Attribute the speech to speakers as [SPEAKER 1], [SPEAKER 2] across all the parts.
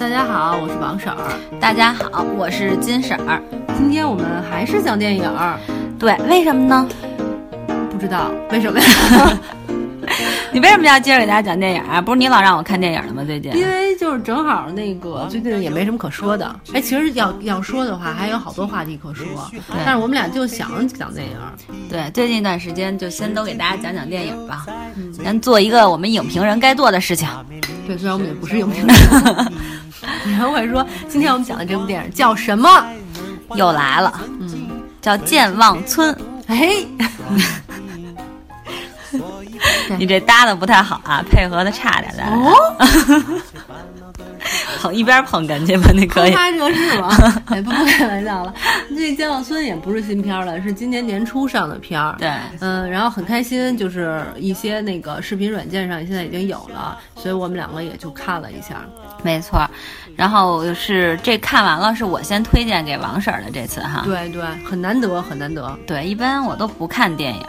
[SPEAKER 1] 大家好，我是王婶儿。
[SPEAKER 2] 大家好，我是金婶儿。
[SPEAKER 1] 今天我们还是讲电影儿，
[SPEAKER 2] 对，为什么呢？
[SPEAKER 1] 不知道为什么呀？
[SPEAKER 2] 你为什么要接着给大家讲电影啊？不是你老让我看电影了吗？最近
[SPEAKER 1] 因为就是正好那个最近也没什么可说的。哎，其实要要说的话，还有好多话题可说，但是我们俩就想讲电影。
[SPEAKER 2] 对，最近一段时间就先都给大家讲讲电影吧，咱做一个我们影评人该做的事情。
[SPEAKER 1] 对，虽然我们也不是影评人，然后会说今天我们讲的这部电影叫什么？
[SPEAKER 2] 又来了，嗯，叫《健忘村》。
[SPEAKER 1] 哎，
[SPEAKER 2] 你这搭的不太好啊，配合的差点儿。
[SPEAKER 1] 哦，
[SPEAKER 2] 捧一边捧哏去吧，那可以。
[SPEAKER 1] 他这是吗？哎，不不开玩笑了。这《健忘村》也不是新片儿了，是今年年初上的片儿。
[SPEAKER 2] 对，
[SPEAKER 1] 嗯，然后很开心，就是一些那个视频软件上现在已经有了，所以我们两个也就看了一下。
[SPEAKER 2] 没错。然后是这看完了，是我先推荐给王婶儿的这次哈。
[SPEAKER 1] 对对，很难得，很难得。
[SPEAKER 2] 对，一般我都不看电影，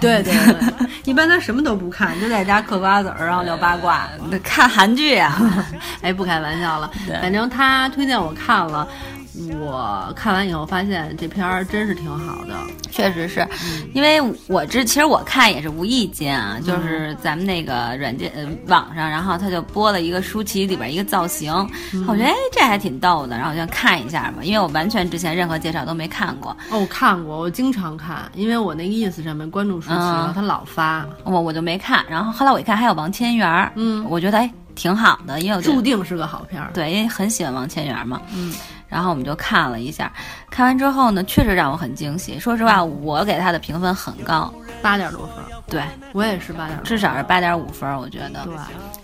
[SPEAKER 1] 对对对，一般他什么都不看，就在家嗑瓜子儿，然后聊八卦，
[SPEAKER 2] 看韩剧啊。
[SPEAKER 1] 哎，不开玩笑了，反正他推荐我看了，我看完以后发现这片儿真是挺好的。
[SPEAKER 2] 确实是，因为我这其实我看也是无意间啊，就是咱们那个软件呃网上，然后他就播了一个舒淇里边一个造型，我觉得哎这还挺逗的，然后我就看一下嘛，因为我完全之前任何介绍都没看过。
[SPEAKER 1] 哦，我看过，我经常看，因为我那个 ins 上面关注舒淇了，他老发，
[SPEAKER 2] 我我就没看。然后后来我一看还有王千源，
[SPEAKER 1] 嗯，
[SPEAKER 2] 我觉得哎挺好的，因为我
[SPEAKER 1] 注定是个好片儿。
[SPEAKER 2] 对，因为很喜欢王千源嘛，
[SPEAKER 1] 嗯。
[SPEAKER 2] 然后我们就看了一下，看完之后呢，确实让我很惊喜。说实话，我给他的评分很高，
[SPEAKER 1] 八点多分。
[SPEAKER 2] 对
[SPEAKER 1] 我也是八点，
[SPEAKER 2] 至少是八点五分，我觉得。
[SPEAKER 1] 对，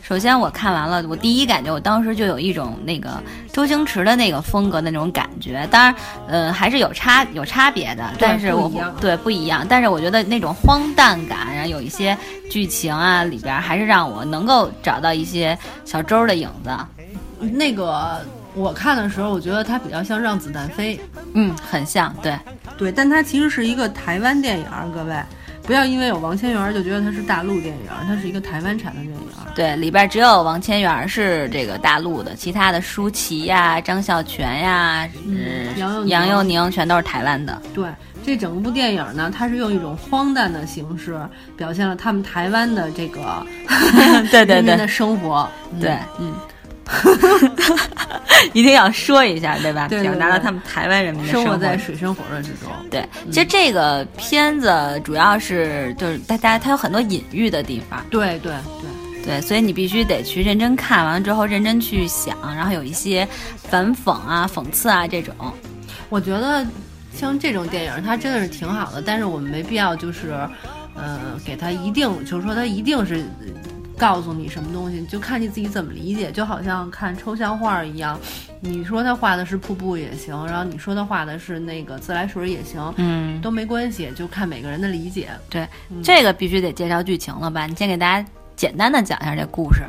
[SPEAKER 2] 首先我看完了，我第一感觉，我当时就有一种那个周星驰的那个风格的那种感觉。当然，呃，还是有差有差别的，但是我不对不一样。但是我觉得那种荒诞感，然后有一些剧情啊里边，还是让我能够找到一些小周的影子。
[SPEAKER 1] 那个。我看的时候，我觉得它比较像《让子弹飞》，
[SPEAKER 2] 嗯，很像，对，
[SPEAKER 1] 对，但它其实是一个台湾电影，各位不要因为有王千源就觉得它是大陆电影，它是一个台湾产的电影。
[SPEAKER 2] 对，里边只有王千源是这个大陆的，其他的舒淇呀、张孝全呀、
[SPEAKER 1] 杨
[SPEAKER 2] 杨佑宁全都是台湾的。
[SPEAKER 1] 对，这整部电影呢，它是用一种荒诞的形式表现了他们台湾的这个
[SPEAKER 2] 对对对
[SPEAKER 1] 的生活，
[SPEAKER 2] 对，
[SPEAKER 1] 嗯。
[SPEAKER 2] 一定要说一下，对吧？
[SPEAKER 1] 对，表
[SPEAKER 2] 达到他们台湾人民的
[SPEAKER 1] 生活在水深火热之中。
[SPEAKER 2] 对，其实这个片子主要是就是大家它有很多隐喻的地方。
[SPEAKER 1] 对对
[SPEAKER 2] 对对，所以你必须得去认真看完之后认真去想，然后有一些反讽啊、讽刺啊这种。
[SPEAKER 1] 我觉得像这种电影，它真的是挺好的，但是我们没必要就是，呃，给它一定就是说它一定是。告诉你什么东西，就看你自己怎么理解，就好像看抽象画一样。你说他画的是瀑布也行，然后你说他画的是那个自来水也行，
[SPEAKER 2] 嗯，
[SPEAKER 1] 都没关系，就看每个人的理解。
[SPEAKER 2] 对，这个必须得介绍剧情了吧？你先给大家简单的讲一下这故事。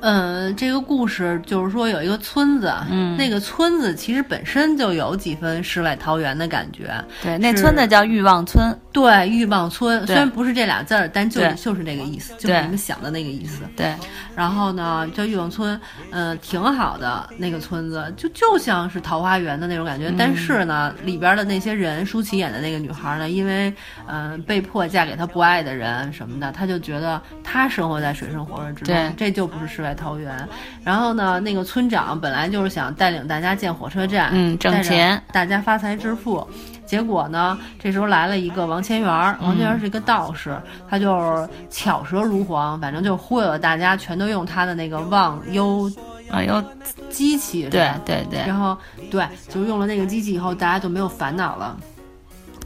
[SPEAKER 1] 嗯，这个故事就是说有一个村子，
[SPEAKER 2] 嗯，
[SPEAKER 1] 那个村子其实本身就有几分世外桃源的感觉。
[SPEAKER 2] 对，那村子叫欲望村。
[SPEAKER 1] 对，欲望村虽然不是这俩字儿，但就就是那个意思，就是你们想的那个意思。
[SPEAKER 2] 对。
[SPEAKER 1] 然后呢，叫欲望村，嗯，挺好的那个村子，就就像是桃花源的那种感觉。但是呢，里边的那些人，舒淇演的那个女孩呢，因为嗯被迫嫁给她不爱的人什么的，她就觉得她生活在水深火热之中，这就不是世外。桃源，然后呢，那个村长本来就是想带领大家建火车站，
[SPEAKER 2] 嗯，挣钱，
[SPEAKER 1] 大家发财致富。结果呢，这时候来了一个王千源，王千源是一个道士，他就是巧舌如簧，反正就忽悠了大家，全都用他的那个忘忧
[SPEAKER 2] 忘忧
[SPEAKER 1] 机器，
[SPEAKER 2] 对对对，
[SPEAKER 1] 然后对，就用了那个机器以后，大家就没有烦恼了。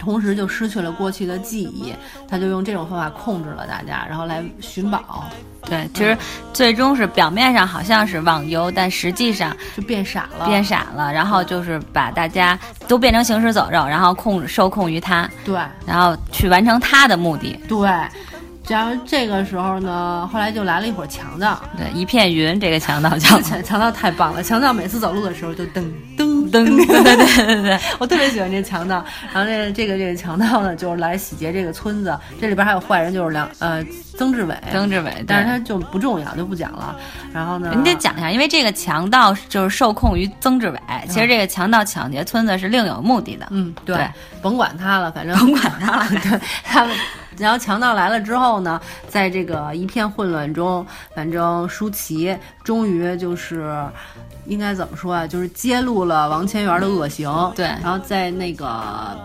[SPEAKER 1] 同时就失去了过去的记忆，他就用这种方法控制了大家，然后来寻宝。
[SPEAKER 2] 对，其实最终是表面上好像是网游，但实际上
[SPEAKER 1] 就变傻了，
[SPEAKER 2] 变傻了，然后就是把大家都变成行尸走肉，然后控受控于他。
[SPEAKER 1] 对，
[SPEAKER 2] 然后去完成他的目的。
[SPEAKER 1] 对，然后这个时候呢，后来就来了一伙强盗。
[SPEAKER 2] 对，一片云，这个强盗叫
[SPEAKER 1] 强 强盗太棒了，强盗每次走路的时候就噔噔。
[SPEAKER 2] 噔，对对对对对，
[SPEAKER 1] 我特别喜欢这强盗。然后这这个这个强盗呢，就是来洗劫这个村子。这里边还有坏人，就是梁呃曾志伟，
[SPEAKER 2] 曾志伟，
[SPEAKER 1] 但是他就不重要，就不讲了。然后呢，
[SPEAKER 2] 你得讲一下，因为这个强盗就是受控于曾志伟。其实这个强盗抢劫村子是另有目的的。
[SPEAKER 1] 嗯，对，甭管他了，反正
[SPEAKER 2] 甭管他了，
[SPEAKER 1] 对他们。然后强盗来了之后呢，在这个一片混乱中，反正舒淇终于就是应该怎么说啊？就是揭露了王千源的恶行。
[SPEAKER 2] 对。
[SPEAKER 1] 然后在那个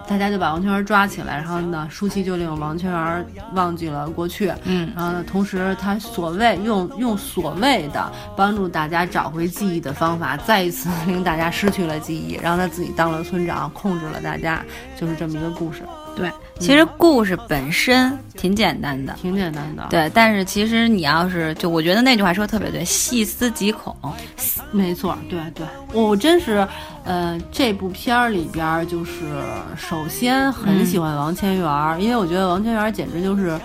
[SPEAKER 1] 大家就把王千源抓起来，然后呢，舒淇就令王千源忘记了过去。
[SPEAKER 2] 嗯。
[SPEAKER 1] 然后呢，同时他所谓用用所谓的帮助大家找回记忆的方法，再一次令大家失去了记忆，然后他自己当了村长，控制了大家，就是这么一个故事。
[SPEAKER 2] 对，其实故事本身挺简单的，
[SPEAKER 1] 挺简单的。
[SPEAKER 2] 对，但是其实你要是就，我觉得那句话说的特别对，细思极恐。
[SPEAKER 1] 没错，对对，我真是，呃，这部片儿里边就是首先很喜欢王千源，因为我觉得王千源简直就是。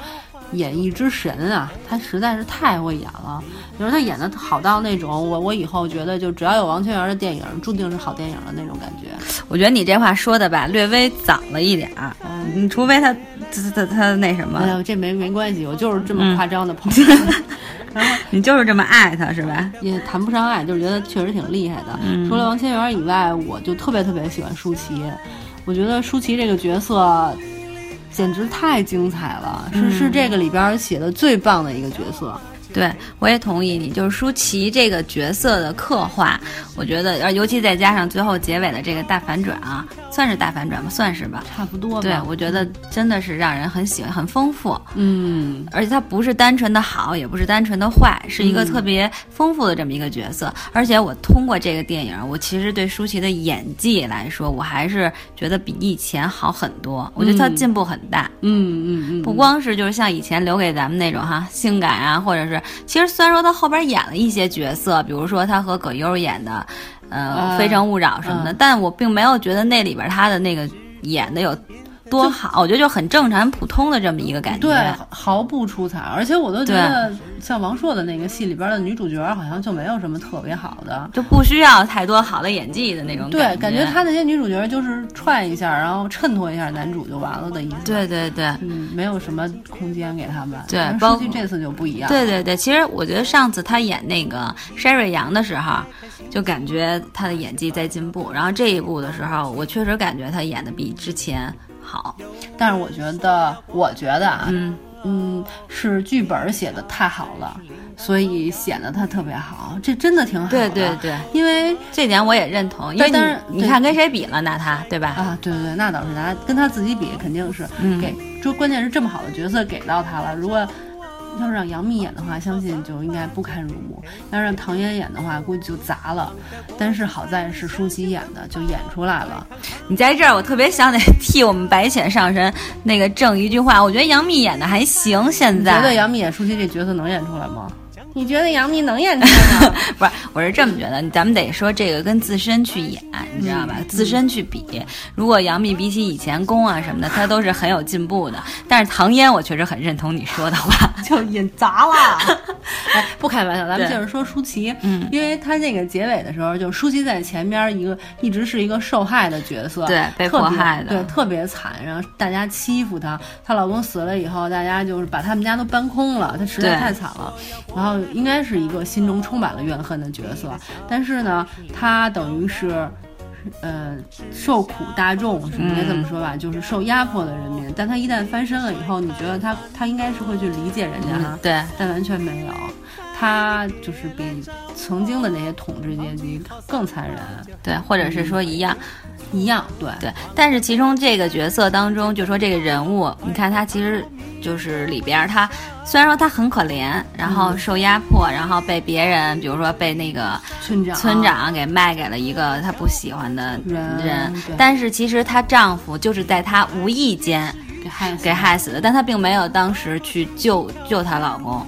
[SPEAKER 1] 演绎之神啊，他实在是太会演了。你说他演的好到那种，我我以后觉得就只要有王千源的电影，注定是好电影的那种感觉。
[SPEAKER 2] 我觉得你这话说的吧，略微早了一点儿。嗯，除非他他他他那什么。
[SPEAKER 1] 哎呀，这没没关系，我就是这么夸张的朋
[SPEAKER 2] 友。然后你就是这么爱他是吧？
[SPEAKER 1] 也谈不上爱，就是觉得确实挺厉害的。除了王千源以外，我就特别特别喜欢舒淇。我觉得舒淇这个角色。简直太精彩了，是是这个里边写的最棒的一个角色。
[SPEAKER 2] 对，我也同意你，就是舒淇这个角色的刻画，我觉得，尤其再加上最后结尾的这个大反转啊。算是大反转吧，算是吧，
[SPEAKER 1] 差不多。
[SPEAKER 2] 对，我觉得真的是让人很喜欢，很丰富。
[SPEAKER 1] 嗯，
[SPEAKER 2] 而且他不是单纯的好，也不是单纯的坏，是一个特别丰富的这么一个角色。而且我通过这个电影，我其实对舒淇的演技来说，我还是觉得比以前好很多。我觉得她进步很大。
[SPEAKER 1] 嗯嗯嗯，
[SPEAKER 2] 不光是就是像以前留给咱们那种哈性感啊，或者是其实虽然说他后边演了一些角色，比如说他和葛优演的。呃，非诚勿扰什么的，但我并没有觉得那里边他的那个演的有多好，我觉得就很正常、普通的这么一个感觉，
[SPEAKER 1] 对，毫不出彩。而且我都觉得，像王朔的那个戏里边的女主角，好像就没有什么特别好的，
[SPEAKER 2] 就不需要太多好的演技的那种。
[SPEAKER 1] 对，
[SPEAKER 2] 感
[SPEAKER 1] 觉他那些女主角就是串一下，然后衬托一下男主就完了的意思。
[SPEAKER 2] 对对对，
[SPEAKER 1] 嗯，没有什么空间给他们。
[SPEAKER 2] 对，
[SPEAKER 1] 包括这次就不一样。
[SPEAKER 2] 对对对，其实我觉得上次他演那个筛瑞阳的时候。就感觉他的演技在进步，然后这一部的时候，我确实感觉他演的比之前好。
[SPEAKER 1] 但是我觉得，我觉得啊，
[SPEAKER 2] 嗯
[SPEAKER 1] 嗯，是剧本写的太好了，所以显得他特别好。这真的挺好
[SPEAKER 2] 的。对对对，
[SPEAKER 1] 因为
[SPEAKER 2] 这点我也认同。因为你你看跟谁比了？拿他对吧？
[SPEAKER 1] 啊，对对对，那倒是拿跟他自己比，肯定是给。就关键是这么好的角色给到他了，如果。要是让杨幂演的话，相信就应该不堪入目；要让唐嫣演的话，估计就砸了。但是好在是舒淇演的，就演出来了。
[SPEAKER 2] 你在这儿，我特别想得 替我们白浅上神那个正一句话。我觉得杨幂演的还行。现在
[SPEAKER 1] 觉得杨幂演舒淇这角色能演出来吗？你觉得杨幂能演出来吗？
[SPEAKER 2] 不是，我是这么觉得，咱们得说这个跟自身去演，你知道吧？自身去比，如果杨幂比起以前宫啊什么的，她都是很有进步的。但是唐嫣，我确实很认同你说的话，
[SPEAKER 1] 就演砸了。哎，不开玩笑，咱们接着说舒淇，
[SPEAKER 2] 嗯，
[SPEAKER 1] 因为她那个结尾的时候，就舒淇在前边一个一直是一个受害的角色，
[SPEAKER 2] 对，被迫害的，
[SPEAKER 1] 对，特别惨，然后大家欺负她，她老公死了以后，大家就是把他们家都搬空了，她实在太惨了，然后。应该是一个心中充满了怨恨的角色，但是呢，他等于是，呃，受苦大众是应该这么说吧，就是受压迫的人民。但他一旦翻身了以后，你觉得他他应该是会去理解人家哈？
[SPEAKER 2] 对，
[SPEAKER 1] 但完全没有，他就是比曾经的那些统治阶级更残忍，
[SPEAKER 2] 对，或者是说一样。
[SPEAKER 1] 一样，对。
[SPEAKER 2] 对，但是其中这个角色当中，就说这个人物，你看他其实就是里边他虽然说他很可怜，然后受压迫，然后被别人，比如说被那个
[SPEAKER 1] 村长。
[SPEAKER 2] 村长给卖给了一个他不喜欢的
[SPEAKER 1] 人，
[SPEAKER 2] 但是其实她丈夫就是在她无意间
[SPEAKER 1] 给害
[SPEAKER 2] 给害死的，但她并没有当时去救救她老公，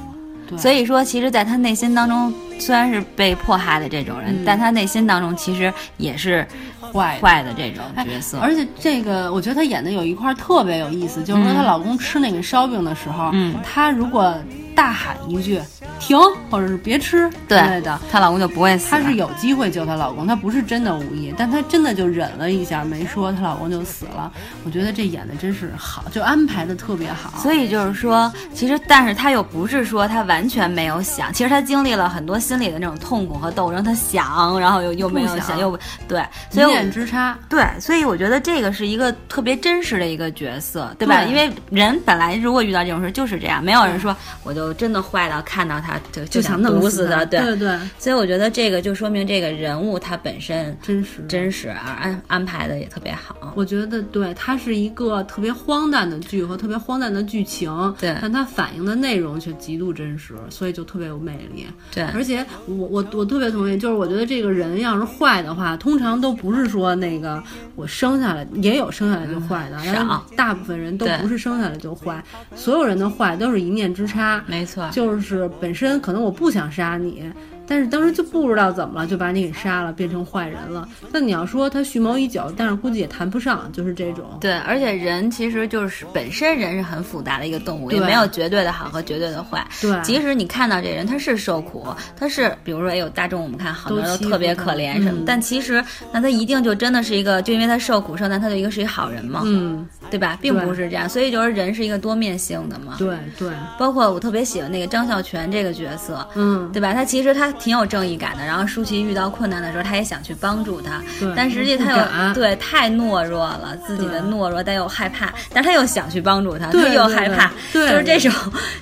[SPEAKER 2] 所以说其实在她内心当中虽然是被迫害的这种人，但她内心当中其实也是。
[SPEAKER 1] 坏
[SPEAKER 2] 坏的这种角色，
[SPEAKER 1] 而且这个我觉得她演的有一块特别有意思，就是说她老公吃那个烧饼的时候，
[SPEAKER 2] 嗯，
[SPEAKER 1] 她如果大喊一句“停，或者是别吃之类的，
[SPEAKER 2] 她老公就不会死。
[SPEAKER 1] 她是有机会救她老公，她不是真的无意，但她真的就忍了一下没说，她老公就死了。我觉得这演的真是好，就安排的特别好。
[SPEAKER 2] 所以就是说，其实但是她又不是说她完全没有想，其实她经历了很多心理的那种痛苦和斗争，她想，然后又又没有想，又对，一
[SPEAKER 1] 念之差。
[SPEAKER 2] 对，所以我觉得这个是一个特别真实的一个角色，对吧？因为人本来如果遇到这种事就是这样，没有人说我就真的坏到看到他就
[SPEAKER 1] 就
[SPEAKER 2] 想弄死
[SPEAKER 1] 他，
[SPEAKER 2] 对
[SPEAKER 1] 对对。
[SPEAKER 2] 所以我觉得这个就说明这个人物他本身
[SPEAKER 1] 真实
[SPEAKER 2] 真实而安安排的也特别好。
[SPEAKER 1] 我觉得对，它是一个特别荒诞的剧和特别荒诞的剧情，
[SPEAKER 2] 对，
[SPEAKER 1] 但它反映的内容却极度真实，所以就特别有魅力。
[SPEAKER 2] 对，
[SPEAKER 1] 而且我我我特别同意，就是我觉得这个人要是坏的话，通常都不是说那个我生下来也有生下来就坏的，
[SPEAKER 2] 少，
[SPEAKER 1] 大部分人都不是生下来就坏，所有人的坏都是一念之差，
[SPEAKER 2] 没错，
[SPEAKER 1] 就是本身可能我不想杀你。但是当时就不知道怎么了，就把你给杀了，变成坏人了。那你要说他蓄谋已久，但是估计也谈不上，就是这种。
[SPEAKER 2] 对，而且人其实就是本身人是很复杂的一个动物，也没有绝对的好和绝对的坏。
[SPEAKER 1] 对，
[SPEAKER 2] 即使你看到这人他是受苦，他是比如说哎呦大众我们看好多人都特别可怜什么，但其实那他一定就真的是一个就因为他受苦受难，他就一个是一好人嘛？
[SPEAKER 1] 嗯，
[SPEAKER 2] 对吧？并不是这样，所以就是人是一个多面性的嘛。
[SPEAKER 1] 对对，
[SPEAKER 2] 包括我特别喜欢那个张孝全这个角色，
[SPEAKER 1] 嗯，
[SPEAKER 2] 对吧？他其实他。挺有正义感的，然后舒淇遇到困难的时候，他也想去帮助他，但实际他又对太懦弱了，自己的懦弱，但又害怕，但他又想去帮助他，他又害怕，就是这种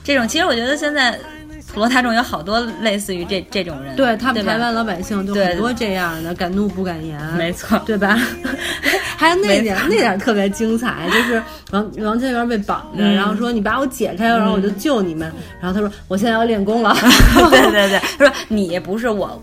[SPEAKER 2] 这种。其实我觉得现在普罗大众有好多类似于这这种人，
[SPEAKER 1] 对他们台湾老百姓就很多这样的，敢怒不敢言，
[SPEAKER 2] 没错，
[SPEAKER 1] 对吧？还有那点那点特别精彩，就是王 王千源被绑着，然后说你把我解开，然后我就救你们。然后他说我现在要练功了。
[SPEAKER 2] 对对对，他说你不是我，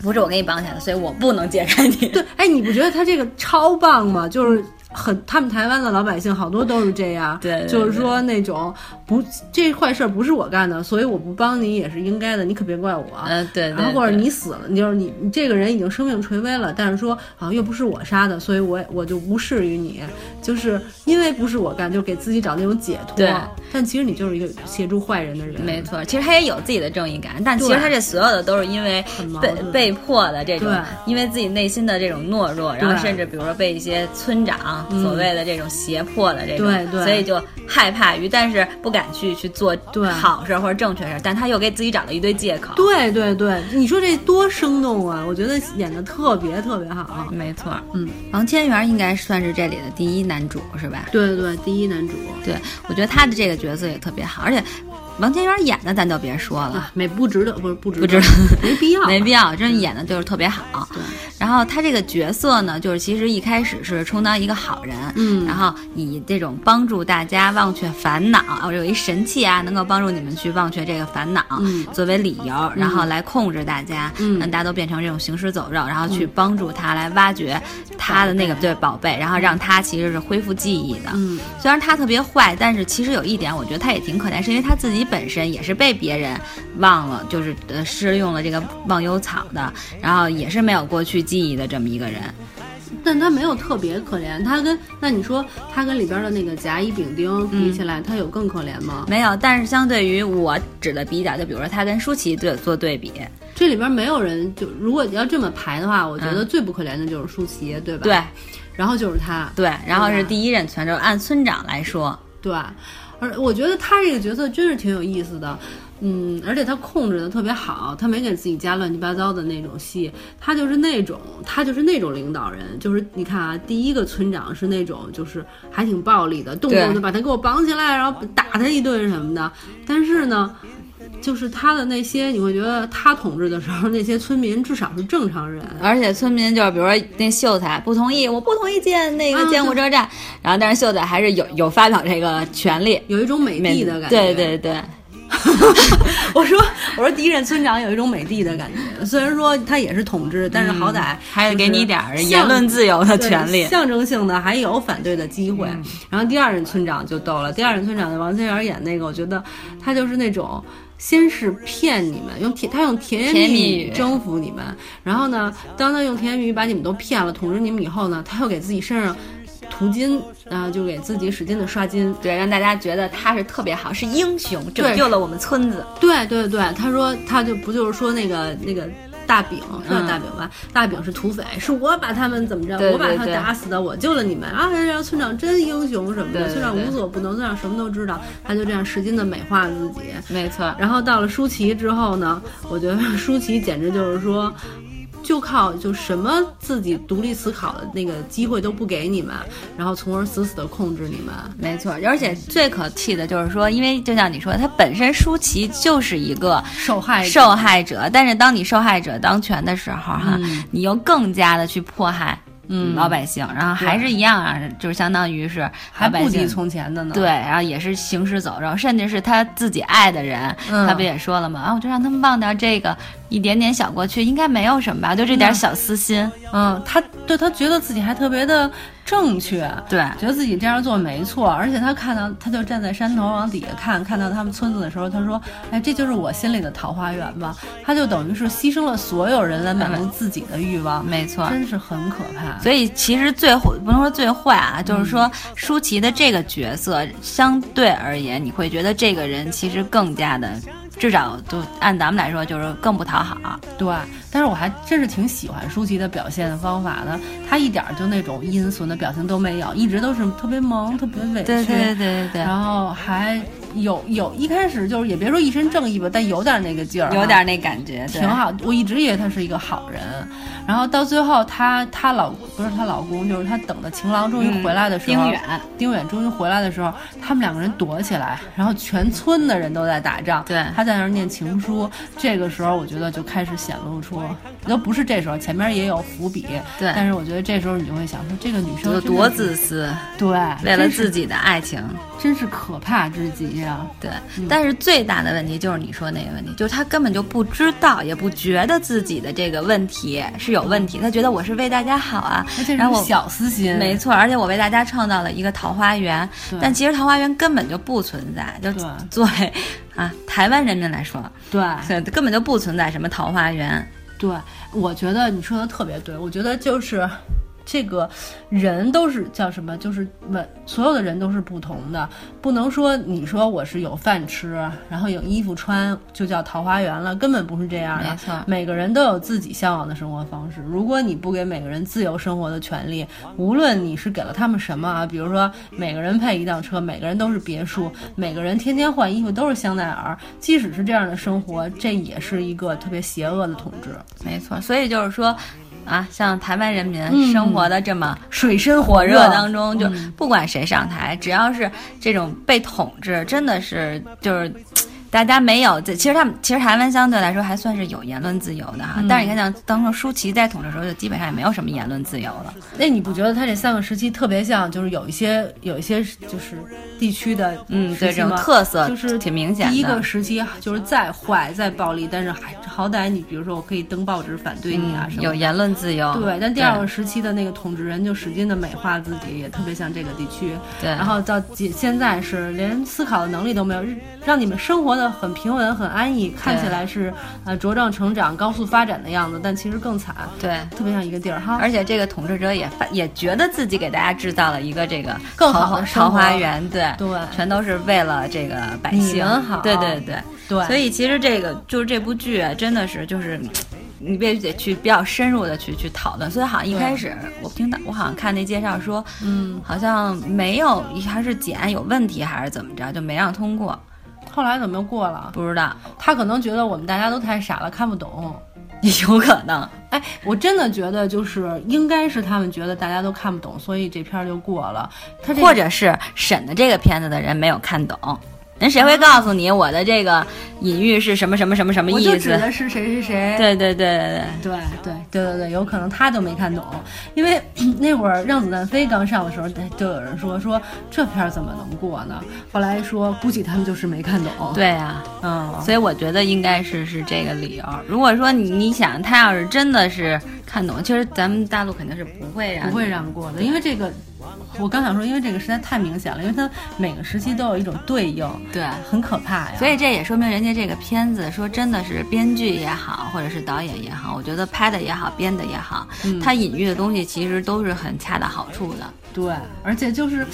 [SPEAKER 2] 不是我给你绑起来的，所以我不能解开你。
[SPEAKER 1] 对，哎，你不觉得他这个超棒吗？就是很，他们台湾的老百姓好多都是这样，
[SPEAKER 2] 对，
[SPEAKER 1] 就是说那种。不，这坏事不是我干的，所以我不帮你也是应该的，你可别怪我。
[SPEAKER 2] 嗯，对。
[SPEAKER 1] 然后或者你死了，你就是你，你这个人已经生命垂危了，但是说啊，又不是我杀的，所以我我就无视于你，就是因为不是我干，就给自己找那种解脱。
[SPEAKER 2] 对。
[SPEAKER 1] 但其实你就是一个协助坏人的人。
[SPEAKER 2] 没错，其实他也有自己的正义感，但其实他这所有的都是因为被被迫的这种，因为自己内心的这种懦弱，然后甚至比如说被一些村长所谓的这种胁迫的这种，
[SPEAKER 1] 对对，
[SPEAKER 2] 所以就害怕于，但是不敢。去去做好事或者正确事，但他又给自己找了一堆借口。
[SPEAKER 1] 对对对，你说这多生动啊！我觉得演的特别特别好。
[SPEAKER 2] 没错，嗯，王千源应该算是这里的第一男主，是吧？
[SPEAKER 1] 对对对，第一男主。
[SPEAKER 2] 对，我觉得他的这个角色也特别好，而且。王千源演的咱就别说了，
[SPEAKER 1] 没不值得，不是不值，
[SPEAKER 2] 不值得，
[SPEAKER 1] 没必要，
[SPEAKER 2] 没必要，真演的就是特别好。
[SPEAKER 1] 对，
[SPEAKER 2] 然后他这个角色呢，就是其实一开始是充当一个好人，
[SPEAKER 1] 嗯，
[SPEAKER 2] 然后以这种帮助大家忘却烦恼，我有一神器啊，能够帮助你们去忘却这个烦恼，作为理由，然后来控制大家，让大家都变成这种行尸走肉，然后去帮助他来挖掘他的那个对宝贝，然后让他其实是恢复记忆的。
[SPEAKER 1] 嗯，
[SPEAKER 2] 虽然他特别坏，但是其实有一点，我觉得他也挺可怜，是因为他自己。本身也是被别人忘了，就是呃施用了这个忘忧草的，然后也是没有过去记忆的这么一个人，
[SPEAKER 1] 但他没有特别可怜，他跟那你说他跟里边的那个甲乙丙丁比起来，他有更可怜吗？
[SPEAKER 2] 没有，但是相对于我指的比较，就比如说他跟舒淇对做对比，
[SPEAKER 1] 这里边没有人就如果要这么排的话，我觉得最不可怜的就是舒淇，对吧？
[SPEAKER 2] 对，
[SPEAKER 1] 然后就是他，
[SPEAKER 2] 对，然后是第一任村长，按村长来说，
[SPEAKER 1] 对。而我觉得他这个角色真是挺有意思的，嗯，而且他控制的特别好，他没给自己加乱七八糟的那种戏，他就是那种，他就是那种领导人，就是你看啊，第一个村长是那种，就是还挺暴力的，动不动就把他给我绑起来，然后打他一顿什么的，但是呢。就是他的那些，你会觉得他统治的时候，那些村民至少是正常人，
[SPEAKER 2] 而且村民就是，比如说那秀才不同意，我不同意建那个建火车站，然后但是秀才还是有有发表这个权利，
[SPEAKER 1] 有一种美帝的感觉。
[SPEAKER 2] 对对对，
[SPEAKER 1] 我说我说第一任村长有一种美帝的感觉，虽然说他也是统治，但是好歹
[SPEAKER 2] 还是给你点儿言论自由的权利，
[SPEAKER 1] 象征性的还有反对的机会。然后第二任村长就逗了，第二任村长的王千源演那个，我觉得他就是那种。先是骗你们，用甜他用甜言蜜语征服你们，然后呢，当他用甜言蜜语把你们都骗了，统治你们以后呢，他又给自己身上涂金啊，就给自己使劲的刷金，
[SPEAKER 2] 对，让大家觉得他是特别好，是英雄，拯救了我们村子。
[SPEAKER 1] 对对对，他说他就不就是说那个那个。大饼是大饼吧？大饼是土匪，是我把他们怎么着？我把他打死的，我救了你们啊！让村长真英雄什么的，村长无所不能，村长什么都知道，他就这样使劲的美化自己。
[SPEAKER 2] 没错。
[SPEAKER 1] 然后到了舒淇之后呢，我觉得舒淇简直就是说。就靠就什么自己独立思考的那个机会都不给你们，然后从而死死的控制你们。
[SPEAKER 2] 没错，而且最可气的就是说，因为就像你说，他本身舒淇就是一个
[SPEAKER 1] 受害
[SPEAKER 2] 受害者，但是当你受害者当权的时候，哈，你又更加的去迫害。嗯，老百姓，然后还是一样啊，就是相当于是
[SPEAKER 1] 还不及从前的呢。
[SPEAKER 2] 对，然后也是行尸走肉，甚至是他自己爱的人，他不也说了吗？啊，我就让他们忘掉这个一点点小过去，应该没有什么吧？就这点小私心。
[SPEAKER 1] 嗯，他对他觉得自己还特别的。正确，
[SPEAKER 2] 对，
[SPEAKER 1] 觉得自己这样做没错，而且他看到，他就站在山头往底下看，看到他们村子的时候，他说：“哎，这就是我心里的桃花源吧？”他就等于是牺牲了所有人来满足自己的欲望，
[SPEAKER 2] 没错，
[SPEAKER 1] 真是很可怕。
[SPEAKER 2] 所以其实最不能说最坏啊，就是说舒淇的这个角色相对而言，你会觉得这个人其实更加的。至少就按咱们来说，就是更不讨好。
[SPEAKER 1] 对，但是我还真是挺喜欢舒淇的表现方法的。她一点就那种阴损的表情都没有，一直都是特别萌、特别委屈。
[SPEAKER 2] 对对对对。
[SPEAKER 1] 然后还有有一开始就是也别说一身正义吧，但有点那个劲儿，
[SPEAKER 2] 有点那感觉，
[SPEAKER 1] 挺好。我一直以为他是一个好人。然后到最后，她她老不是她老公，就是她等的情郎终于回来的时候，
[SPEAKER 2] 丁远，
[SPEAKER 1] 丁远终于回来的时候，他们两个人躲起来，然后全村的人都在打仗，
[SPEAKER 2] 对，
[SPEAKER 1] 他在那儿念情书。这个时候，我觉得就开始显露出，都不是这时候，前面也有伏笔，
[SPEAKER 2] 对。
[SPEAKER 1] 但是我觉得这时候你就会想说，这个女生
[SPEAKER 2] 有多自私，
[SPEAKER 1] 对，
[SPEAKER 2] 为了自己的爱情，
[SPEAKER 1] 真是可怕至极呀。
[SPEAKER 2] 对，但是最大的问题就是你说那个问题，就是他根本就不知道，也不觉得自己的这个问题是。是有问题，他觉得我是为大家好啊，然后
[SPEAKER 1] 小私心，
[SPEAKER 2] 没错，而且我为大家创造了一个桃花源，但其实桃花源根本就不存在，就作为啊台湾人民来说，
[SPEAKER 1] 对，
[SPEAKER 2] 根本就不存在什么桃花源。
[SPEAKER 1] 对，我觉得你说的特别对，我觉得就是。这个人都是叫什么？就是问所有的人都是不同的，不能说你说我是有饭吃，然后有衣服穿就叫桃花源了，根本不是这样的。
[SPEAKER 2] 没错，
[SPEAKER 1] 每个人都有自己向往的生活方式。如果你不给每个人自由生活的权利，无论你是给了他们什么啊，比如说每个人配一辆车，每个人都是别墅，每个人天天换衣服都是香奈儿，即使是这样的生活，这也是一个特别邪恶的统治。
[SPEAKER 2] 没错，所以就是说。啊，像台湾人民生活的这么
[SPEAKER 1] 水深
[SPEAKER 2] 火
[SPEAKER 1] 热
[SPEAKER 2] 当中，就不管谁上台，只要是这种被统治，真的是就是。大家没有，这其实他们其实台湾相对来说还算是有言论自由的哈，但是你看像当时舒淇在统治的时候，就基本上也没有什么言论自由了。
[SPEAKER 1] 那你不觉得他这三个时期特别像，就是有一些有一些就是地区的
[SPEAKER 2] 嗯对这种特色，
[SPEAKER 1] 就是
[SPEAKER 2] 挺明显的。
[SPEAKER 1] 第一个时期就是再坏再暴力，但是还好歹你比如说我可以登报纸反对你啊什么，
[SPEAKER 2] 有言论自由。
[SPEAKER 1] 对，但第二个时期的那个统治人就使劲的美化自己，也特别像这个地区。
[SPEAKER 2] 对，
[SPEAKER 1] 然后到现现在是连思考的能力都没有，让你们生活的很平稳。很安逸，看起来是呃茁壮成长、高速发展的样子，但其实更惨。
[SPEAKER 2] 对，
[SPEAKER 1] 特别像一个地儿哈。
[SPEAKER 2] 而且这个统治者也也觉得自己给大家制造了一个这个
[SPEAKER 1] 更好的
[SPEAKER 2] 桃花源，对
[SPEAKER 1] 对，
[SPEAKER 2] 全都是为了这个百姓
[SPEAKER 1] 好。
[SPEAKER 2] 对对对
[SPEAKER 1] 对。
[SPEAKER 2] 所以其实这个就是这部剧真的是就是你必须得去比较深入的去去讨论。所以好像一开始我听到我好像看那介绍说，
[SPEAKER 1] 嗯，
[SPEAKER 2] 好像没有还是检有问题还是怎么着，就没让通过。
[SPEAKER 1] 后来怎么又过了？
[SPEAKER 2] 不知道，
[SPEAKER 1] 他可能觉得我们大家都太傻了，看不懂，
[SPEAKER 2] 有可能。
[SPEAKER 1] 哎，我真的觉得就是应该是他们觉得大家都看不懂，所以这片就过了。他
[SPEAKER 2] 或者是审的这个片子的人没有看懂。人谁会告诉你我的这个隐喻是什么什么什么什么意思？
[SPEAKER 1] 我就指的是谁谁谁。
[SPEAKER 2] 对对对对
[SPEAKER 1] 对对对对对对，有可能他都没看懂，因为 那会儿《让子弹飞》刚上的时候，就有人说说这片儿怎么能过呢？后来说估计他们就是没看懂。
[SPEAKER 2] 对呀，
[SPEAKER 1] 嗯，
[SPEAKER 2] 所以我觉得应该是是这个理由。如果说你你想他要是真的是。看懂。其实咱们大陆肯定是不会让
[SPEAKER 1] 不会让过的，因为这个，我刚想说，因为这个实在太明显了，因为它每个时期都有一种对应，
[SPEAKER 2] 对，
[SPEAKER 1] 很可怕呀。
[SPEAKER 2] 所以这也说明人家这个片子，说真的是编剧也好，或者是导演也好，我觉得拍的也好，编的也好，他隐喻的东西其实都是很恰到好处的。
[SPEAKER 1] 对，而且就是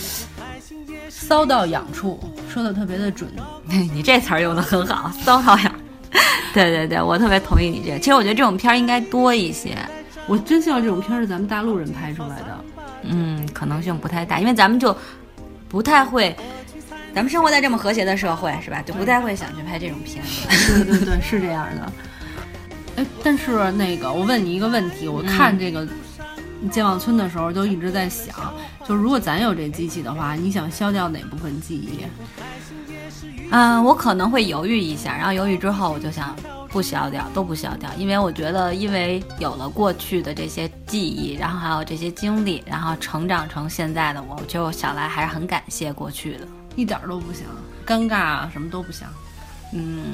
[SPEAKER 1] 骚到痒处，说的特别的准。
[SPEAKER 2] 你这词儿用的很好，骚到痒。对对对，我特别同意你这个。其实我觉得这种片儿应该多一些。
[SPEAKER 1] 我真希望这种片儿是咱们大陆人拍出来的。
[SPEAKER 2] 嗯，可能性不太大，因为咱们就不太会，咱们生活在这么和谐的社会，是吧？就不太会想去拍这种片
[SPEAKER 1] 子。对对对，是这样的。哎，但是那个，我问你一个问题，我看这个健忘村的时候，就一直在想，就如果咱有这机器的话，你想消掉哪部分记忆？
[SPEAKER 2] 嗯，我可能会犹豫一下，然后犹豫之后，我就想不消掉，都不消掉，因为我觉得，因为有了过去的这些记忆，然后还有这些经历，然后成长成现在的我，就想来还是很感谢过去的，
[SPEAKER 1] 一点都不想尴尬，什么都不想。
[SPEAKER 2] 嗯，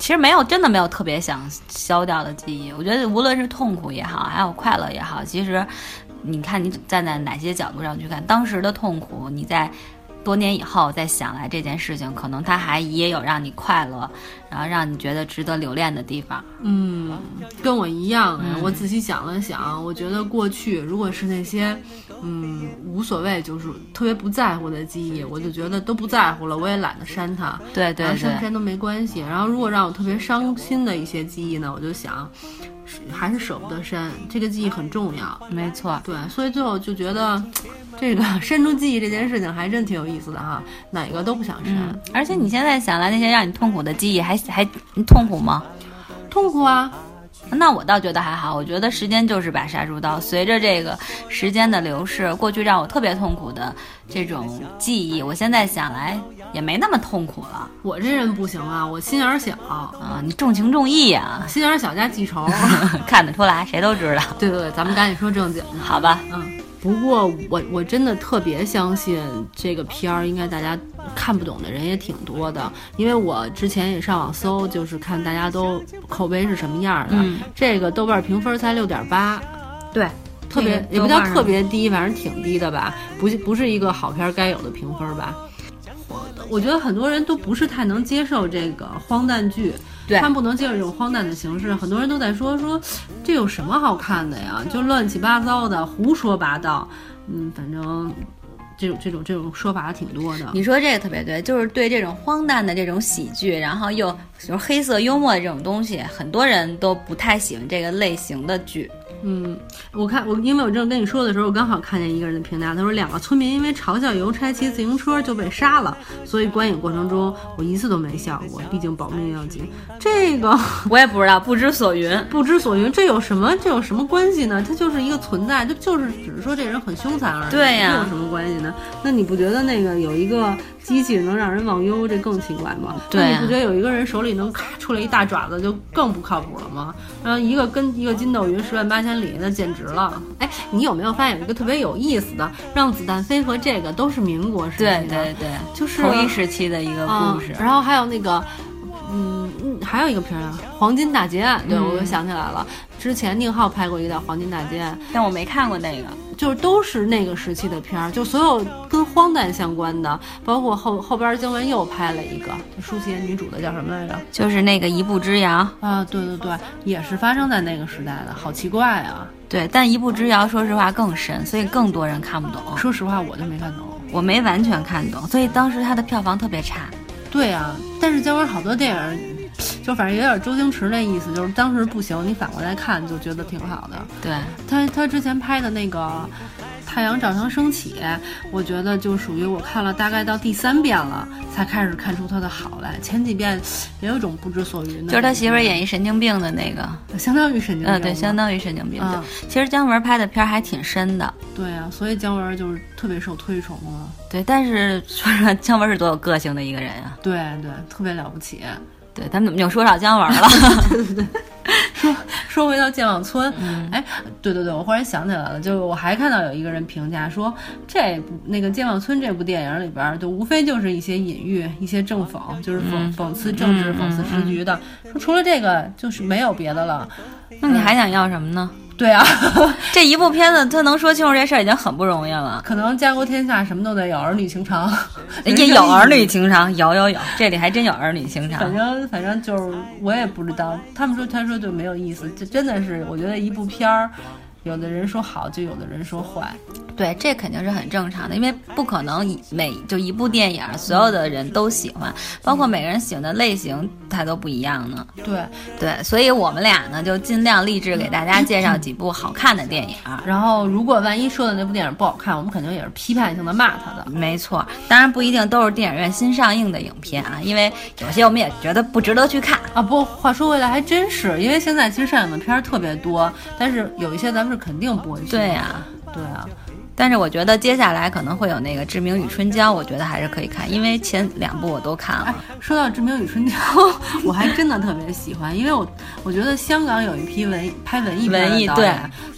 [SPEAKER 2] 其实没有，真的没有特别想消掉的记忆。我觉得无论是痛苦也好，还有快乐也好，其实你看你站在哪些角度上去看，当时的痛苦，你在。多年以后再想来这件事情，可能它还也有让你快乐，然后让你觉得值得留恋的地方。
[SPEAKER 1] 嗯，跟我一样。我仔细想了想，我觉得过去如果是那些，嗯，无所谓，就是特别不在乎的记忆，我就觉得都不在乎了，我也懒得删它。
[SPEAKER 2] 对对对，
[SPEAKER 1] 删不删都没关系。然后如果让我特别伤心的一些记忆呢，我就想。还是舍不得删，这个记忆很重要。
[SPEAKER 2] 没错，
[SPEAKER 1] 对，所以最后就觉得，这个 删除记忆这件事情还真挺有意思的哈，哪个都不想删。
[SPEAKER 2] 而且你现在想来那些让你痛苦的记忆，还还痛苦吗？
[SPEAKER 1] 痛苦啊。
[SPEAKER 2] 那我倒觉得还好，我觉得时间就是把杀猪刀。随着这个时间的流逝，过去让我特别痛苦的这种记忆，我现在想来也没那么痛苦了。
[SPEAKER 1] 我这人不行啊，我心眼小
[SPEAKER 2] 啊，你重情重义啊，
[SPEAKER 1] 心眼小加记仇，
[SPEAKER 2] 看得出来，谁都知道。
[SPEAKER 1] 对对对，咱们赶紧说正经的，
[SPEAKER 2] 好吧？
[SPEAKER 1] 嗯。不过我我真的特别相信这个片儿，应该大家看不懂的人也挺多的，因为我之前也上网搜，就是看大家都口碑是什么样的。这个豆瓣评分才六点八，
[SPEAKER 2] 对，
[SPEAKER 1] 特别也不叫特别低，反正挺低的吧，不不是一个好片该有的评分吧。我我觉得很多人都不是太能接受这个荒诞剧。他们不能接受这种荒诞的形式，很多人都在说说，这有什么好看的呀？就乱七八糟的胡说八道，嗯，反正这种这种这种说法挺多的。
[SPEAKER 2] 你说这个特别对，就是对这种荒诞的这种喜剧，然后又就是黑色幽默的这种东西，很多人都不太喜欢这个类型的剧。
[SPEAKER 1] 嗯，我看我因为我正跟你说的时候，我刚好看见一个人的评价，他说两个村民因为嘲笑邮差骑自行车就被杀了，所以观影过程中我一次都没笑过，毕竟保命要紧。这个
[SPEAKER 2] 我也不知道，不知所云，
[SPEAKER 1] 不知所云，这有什么这有什么关系呢？它就是一个存在，就就是只是说这人很凶残而已。
[SPEAKER 2] 对呀，
[SPEAKER 1] 这有什么关系呢？那你不觉得那个有一个？机器能让人忘忧，这更奇怪吗？
[SPEAKER 2] 对，
[SPEAKER 1] 你不觉得有一个人手里能咔出来一大爪子，就更不靠谱了吗？然后一个跟一个筋斗云十万八千里，那简直了！哎，你有没有发现有一个特别有意思的，让子弹飞和这个都是民国时期
[SPEAKER 2] 的，对对对，
[SPEAKER 1] 就是
[SPEAKER 2] 同一时期的一个故事。
[SPEAKER 1] 然后还有那个。嗯嗯，还有一个片儿啊，《黄金大劫案》。对，我又想起来了，之前宁浩拍过一个《黄金大劫案》，
[SPEAKER 2] 但我没看过那个。
[SPEAKER 1] 就是都是那个时期的片儿，就所有跟荒诞相关的，包括后后边姜文又拍了一个，书写女主的叫什么来着？
[SPEAKER 2] 就是那个《一步之遥》
[SPEAKER 1] 啊，对对对，也是发生在那个时代的，好奇怪啊。
[SPEAKER 2] 对，但《一步之遥》说实话更深，所以更多人看不懂。
[SPEAKER 1] 说实话，我就没看懂，
[SPEAKER 2] 我没完全看懂，所以当时它的票房特别差。
[SPEAKER 1] 对啊，但是姜文好多电影，就反正有点周星驰那意思，就是当时不行，你反过来看就觉得挺好的。
[SPEAKER 2] 对
[SPEAKER 1] 他，他之前拍的那个《太阳照常升起》，我觉得就属于我看了大概到第三遍了，才开始看出他的好来。前几遍也有一种不知所云
[SPEAKER 2] 的。就是他媳妇演一神经病的那个，
[SPEAKER 1] 相当于神经病。
[SPEAKER 2] 嗯，对，相当于神经病。对，其实姜文拍的片儿还挺深的。
[SPEAKER 1] 对啊，所以姜文就是特别受推崇啊。
[SPEAKER 2] 对，但是说实话，姜文是多有个性的一个人啊！
[SPEAKER 1] 对对，特别了不起。
[SPEAKER 2] 对，咱们怎么又说到姜文了？
[SPEAKER 1] 对对对，说说回到健忘村，哎，对对对，我忽然想起来了，就是我还看到有一个人评价说，这部那个健忘村这部电影里边，就无非就是一些隐喻、一些正讽，就是讽讽刺政治、讽刺时局的。说除了这个，就是没有别的了。
[SPEAKER 2] 那你还想要什么呢？
[SPEAKER 1] 对啊，
[SPEAKER 2] 这一部片子他能说清楚这事儿已经很不容易了。
[SPEAKER 1] 可能家国天下什么都得有，儿女情长
[SPEAKER 2] 也有儿女情长，有有有，这里还真有儿女情长。
[SPEAKER 1] 反正反正就是我也不知道，他们说他说就没有意思，这真的是我觉得一部片儿。有的人说好，就有的人说坏，
[SPEAKER 2] 对，这肯定是很正常的，因为不可能每就一部电影所有的人都喜欢，包括每个人喜欢的类型它都不一样呢。
[SPEAKER 1] 对
[SPEAKER 2] 对，所以我们俩呢就尽量励志给大家介绍几部好看的电影。
[SPEAKER 1] 然后如果万一说的那部电影不好看，我们肯定也是批判性的骂他的。
[SPEAKER 2] 没错，当然不一定都是电影院新上映的影片啊，因为有些我们也觉得不值得去看
[SPEAKER 1] 啊。不，话说回来还真是，因为现在其实上映的片儿特别多，但是有一些咱们。是肯定不会去。
[SPEAKER 2] 对呀，
[SPEAKER 1] 对啊。
[SPEAKER 2] 但是我觉得接下来可能会有那个《志明与春娇》，我觉得还是可以看，因为前两部我都看了。
[SPEAKER 1] 说到《志明与春娇》，我还真的特别喜欢，因为我我觉得香港有一批文拍文艺
[SPEAKER 2] 文艺对，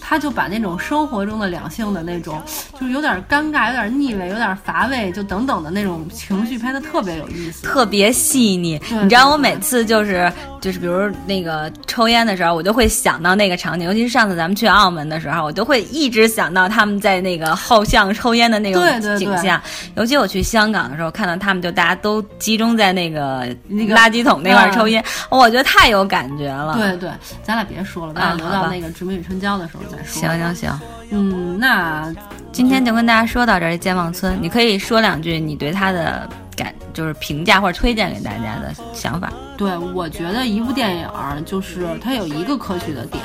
[SPEAKER 1] 他就把那种生活中的两性的那种，就是有点尴尬、有点腻味、有点乏味，就等等的那种情绪拍的特别有意思，
[SPEAKER 2] 特别细腻。你知道我每次就是就是比如那个抽烟的时候，我就会想到那个场景，尤其是上次咱们去澳门的时候，我就会一直想到他们在那个。后巷抽烟的那个景象，尤其我去香港的时候，看到他们就大家都集中在那个
[SPEAKER 1] 那个
[SPEAKER 2] 垃圾桶那块抽烟，我觉得太有感觉了。
[SPEAKER 1] 对对，咱俩别说了，咱俩留到那个《志明与春娇》的时候再说。
[SPEAKER 2] 行行行，
[SPEAKER 1] 嗯，那
[SPEAKER 2] 今天就跟大家说到这儿。健忘村，你可以说两句你对他的感，就是评价或者推荐给大家的想法。
[SPEAKER 1] 对，我觉得一部电影就是它有一个可取的点，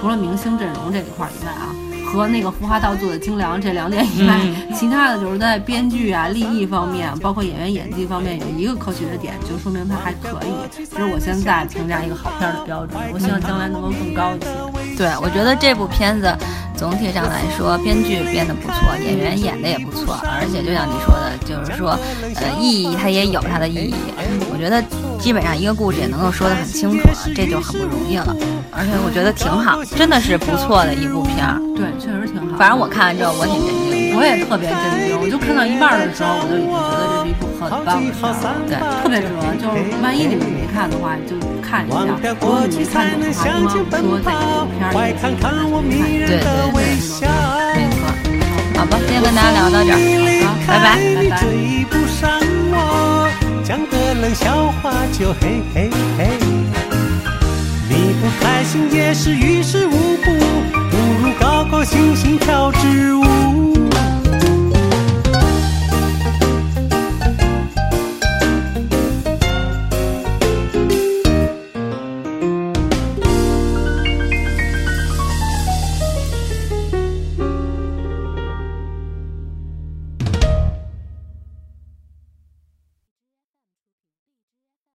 [SPEAKER 1] 除了明星阵容这一块以外啊。和那个服化道做的精良这两点以外，其他的就是在编剧啊、立意方面，包括演员演技方面有一个可取的点，就说明它还可以。就是我现在评价一个好片的标准。我希望将来能够更高一些。
[SPEAKER 2] 对，我觉得这部片子总体上来说，编剧编得不错，演员演得也不错，而且就像你说的，就是说，呃，意义它也有它的意义。我觉得基本上一个故事也能够说得很清楚了，这就很不容易了。而且我觉得挺好，真的是不错的一部片儿。
[SPEAKER 1] 对。确实挺好，
[SPEAKER 2] 反正我看完之后我挺震惊，
[SPEAKER 1] 我也特别震惊。我就看到一半的时候，我就已经觉得这是一部很棒的片了。对，特别值得。就是万一你们没看的话，就看一下；如果你没看懂的话，不妨说在这部片儿里面看一
[SPEAKER 2] 看。对对对，没错。好吧，今天跟大家聊到这儿，好，拜拜，
[SPEAKER 3] 不开心也是于事无补。不如高高兴兴跳支舞。